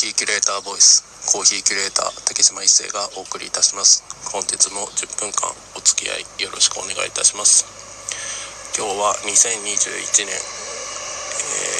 ヒーキュレーターボイスコーヒーキュレーター竹島一生がお送りいたします。本日も10分間お付き合いよろしくお願いいたします。今日は2021年、え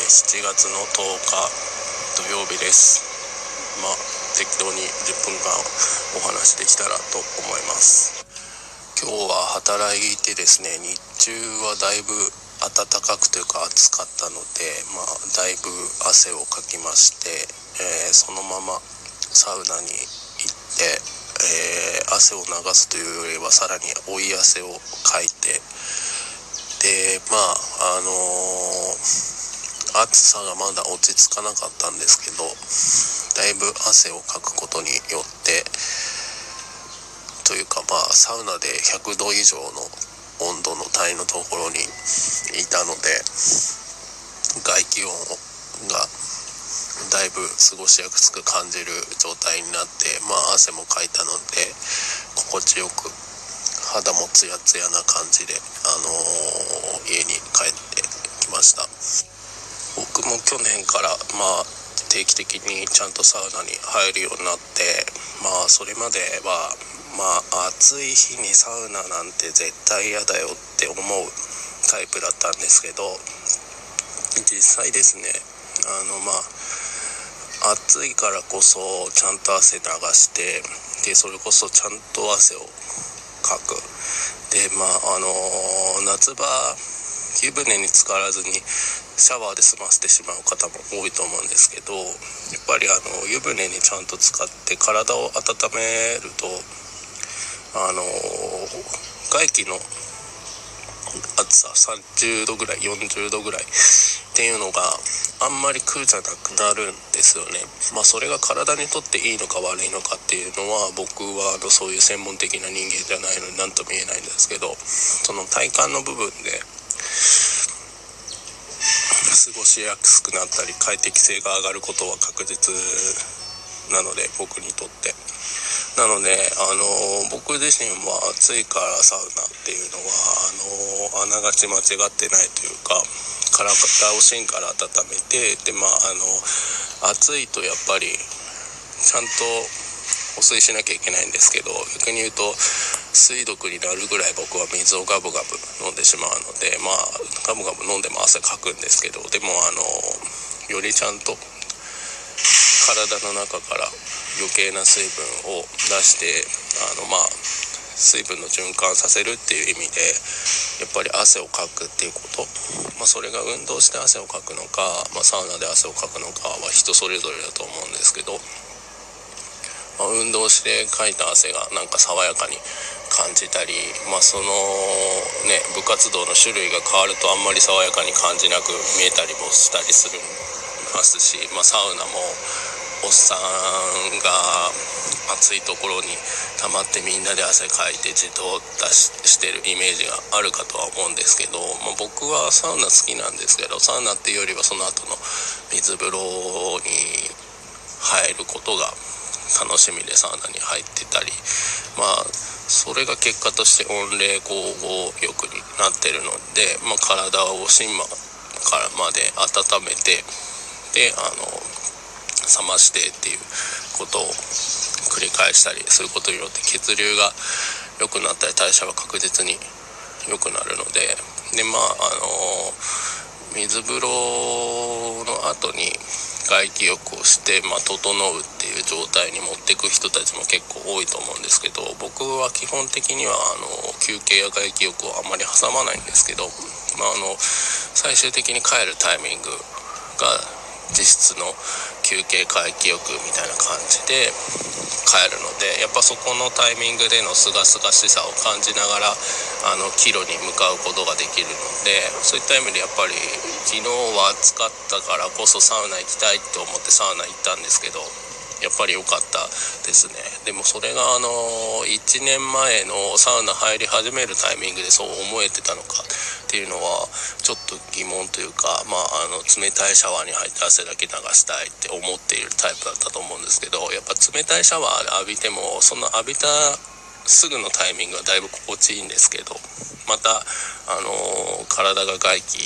ー、7月の10日土曜日です。まあ適当に10分間お話できたらと思います。今日は働いてですね日中はだいぶ暖かくというか暑かったので、まあ、だいぶ汗をかきまして、えー、そのままサウナに行って、えー、汗を流すというよりはさらに追い汗をかいてでまああのー、暑さがまだ落ち着かなかったんですけどだいぶ汗をかくことによってというかまあサウナで100度以上の温度の帯のところにいたので外気温がだいぶ過ごしやすく感じる状態になってまあ汗もかいたので心地よく肌もツヤツヤな感じで、あのー、家に帰ってきました。僕も去年からまあ定期的にちゃんとサウナに入るようになってまあそれまではまあ暑い日にサウナなんて絶対嫌だよって思うタイプだったんですけど実際ですねあのまあ暑いからこそちゃんと汗流してでそれこそちゃんと汗をかく。でまああの夏場湯船に浸からずにシャワーで済ませてしまう方も多いと思うんですけどやっぱりあの湯船にちゃんと使って体を温めるとあの外気の暑さ30度ぐらい40度ぐらいっていうのがあんまり苦じゃなくなるんですよねまあそれが体にとっていいのか悪いのかっていうのは僕はあのそういう専門的な人間じゃないのに何とも言えないんですけどその体感の部分で過ごしやすくなったり快適性が上がることは確実なので僕にとって。なので、あの僕自身は暑いからサウナっていうのはあのあながち間違ってないというか体を芯から温めてでまああの暑いとやっぱりちゃんと保水しなきゃいけないんですけど逆に言うと水毒になるぐらい僕は水をガブガブ飲んでしまうのでまあガブガブ飲んでも汗かくんですけどでもあのよりちゃんと体の中から余計な水分を出してあのまあ水分の循環させるっていう意味でやっぱり汗をかくっていうこと、まあ、それが運動して汗をかくのか、まあ、サウナで汗をかくのかは人それぞれだと思うんですけど、まあ、運動してかいた汗がなんか爽やかに感じたり、まあ、そのね部活動の種類が変わるとあんまり爽やかに感じなく見えたりもしたりするますし、まあ、サウナもおっさんが暑いところに溜まってみんなで汗かいて自動出ししてるイメージがあるかとは思うんですけど、まあ、僕はサウナ好きなんですけどサウナっていうよりはその後の水風呂に入ることが楽しみでサウナに入ってたりまあそれが結果として温冷交互浴になってるので、まあ、体を芯からまで温めてであの冷ましてっていうことを繰り返したりすることによって血流が良くなったり代謝は確実に良くなるのででまああの水風呂の後に外気浴をして、まあ、整うっていう状態に持っていく人たちも結構多いと思うんですけど僕は基本的にはあの休憩や外気浴をあんまり挟まないんですけど、まあ、あの最終的に帰るタイミングが実質の休憩回帰浴みたいな感じで帰るのでやっぱそこのタイミングでのすがすがしさを感じながらあの帰路に向かうことができるのでそういった意味でやっぱり昨日は暑かったからこそサウナ行きたいと思ってサウナ行ったんですけどやっぱり良かったですね。でもそれがあの1年前のサウナ入り始めるタイミングでそう思えてたのかっていうのはちょっと疑問というかまああの冷たいシャワーに入って汗だけ流したいって思っているタイプだったと思うんですけどやっぱ冷たいシャワー浴びてもその浴びたすぐのタイミングはだいぶ心地いいんですけどまたあの体が外気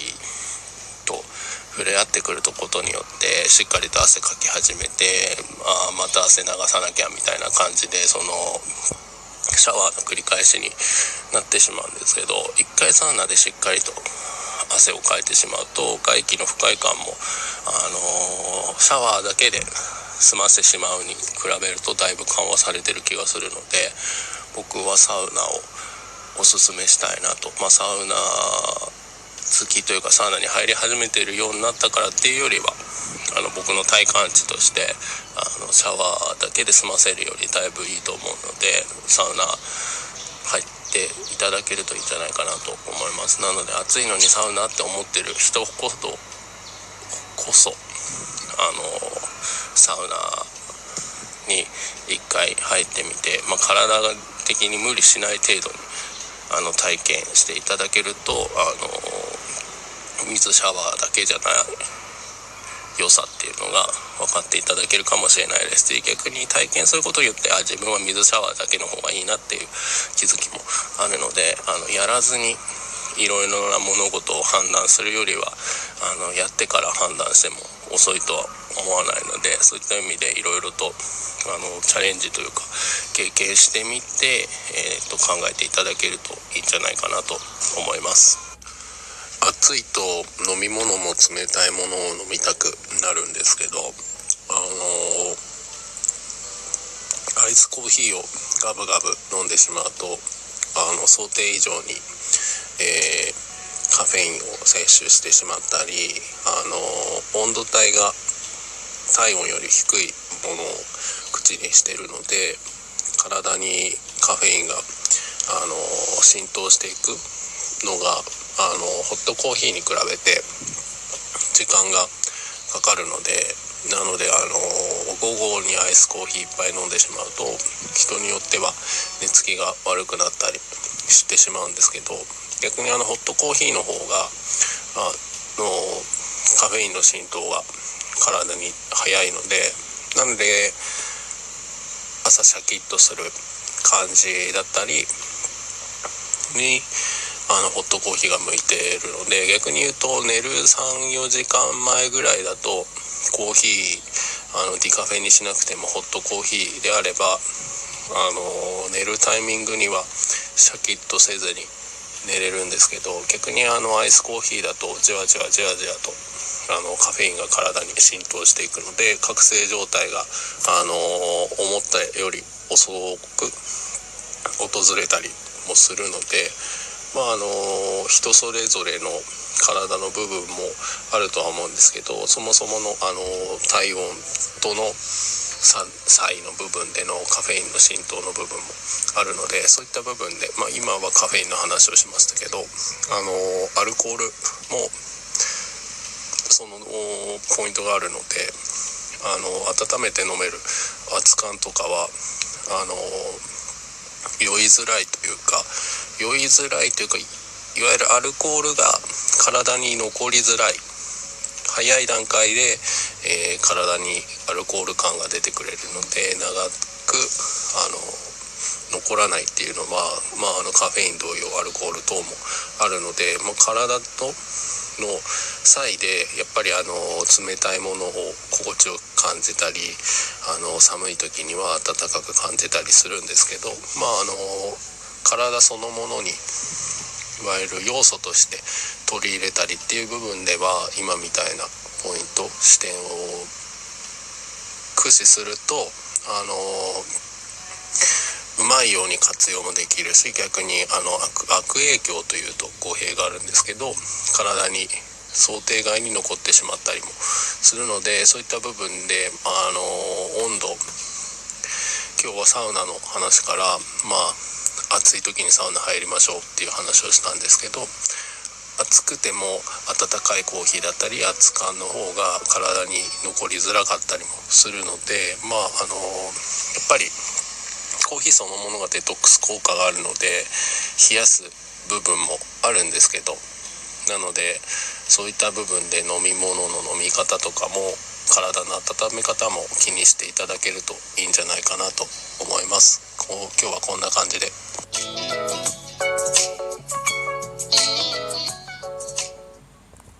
触れ合ってくることによってしっかりと汗かき始めてあまた汗流さなきゃみたいな感じでそのシャワーの繰り返しになってしまうんですけど一回サウナでしっかりと汗をかいてしまうと外気の不快感も、あのー、シャワーだけで済ませてしまうに比べるとだいぶ緩和されてる気がするので僕はサウナをおすすめしたいなと、まあ、サウナきというかサウナに入り始めているようになったからっていうよりはあの僕の体感値としてあのシャワーだけで済ませるよりだいぶいいと思うのでサウナ入っていただけるといいんじゃないかなと思います。なので暑いのにサウナって思ってる人こそこそあのサウナに一回入ってみて、まあ、体的に無理しない程度にあの体験していただけるとあの水シャワーだけじゃない良さっていうのが分かっていただけるかもしれないですし逆に体験することによってあ自分は水シャワーだけの方がいいなっていう気づきもあるのであのやらずにいろいろな物事を判断するよりはあのやってから判断しても遅いとは思わないのでそういった意味でいろいろとあのチャレンジというか経験してみて、えー、と考えていただけるといいんじゃないかなと思います。暑いと飲み物も冷たいものを飲みたくなるんですけどあのアイスコーヒーをガブガブ飲んでしまうとあの想定以上に、えー、カフェインを摂取してしまったりあの温度帯が体温より低いものを口にしてるので体にカフェインがあの浸透していくのがあのホットコーヒーに比べて時間がかかるのでなのであの午後にアイスコーヒーいっぱい飲んでしまうと人によっては寝つきが悪くなったりしてしまうんですけど逆にあのホットコーヒーの方があのカフェインの浸透が体に早いのでなので朝シャキッとする感じだったりにあのホットコーヒーが向いてるので逆に言うと寝る34時間前ぐらいだとコーヒーあのディカフェにしなくてもホットコーヒーであればあの寝るタイミングにはシャキッとせずに寝れるんですけど逆にあのアイスコーヒーだとじわじわじわじわとあのカフェインが体に浸透していくので覚醒状態があの思ったより遅く訪れたりもするのでまああの人それぞれの体の部分もあるとは思うんですけどそもそものあの体温との差異の部分でのカフェインの浸透の部分もあるのでそういった部分で、まあ、今はカフェインの話をしましたけどあのアルコールもそのポイントがあるのであの温めて飲める熱燗とかはあの酔いづらいというか酔いづらいというかいわゆるアルコールが体に残りづらい。早い段階で、えー、体にアルコール感が出てくれるので長くあの残らないっていうのは、まあ、あのカフェイン同様アルコール等もあるので、まあ、体との際でやっぱりあの冷たいものを心地よく感じたりあの寒い時には暖かく感じたりするんですけどまああの体そのものにいわゆる要素として取り入れたりっていう部分では今みたいなポイント視点を駆使するとあのうまいように活用もできるし逆にあの悪影響というと語弊があるんですけど体に想定外に残ってしまったりもするのでそういった部分であの温度今日はサウナの話からまあ暑い時にサウナ入りましょうっていう話をしたんですけど暑くても温かいコーヒーだったり熱燗の方が体に残りづらかったりもするのでまああのやっぱりコーヒーそのものがデトックス効果があるので冷やす部分もあるんですけどなのでそういった部分で飲み物の飲み方とかも体の温め方も気にしていただけるといいんじゃないかなと思います。こう今日はこんな感じで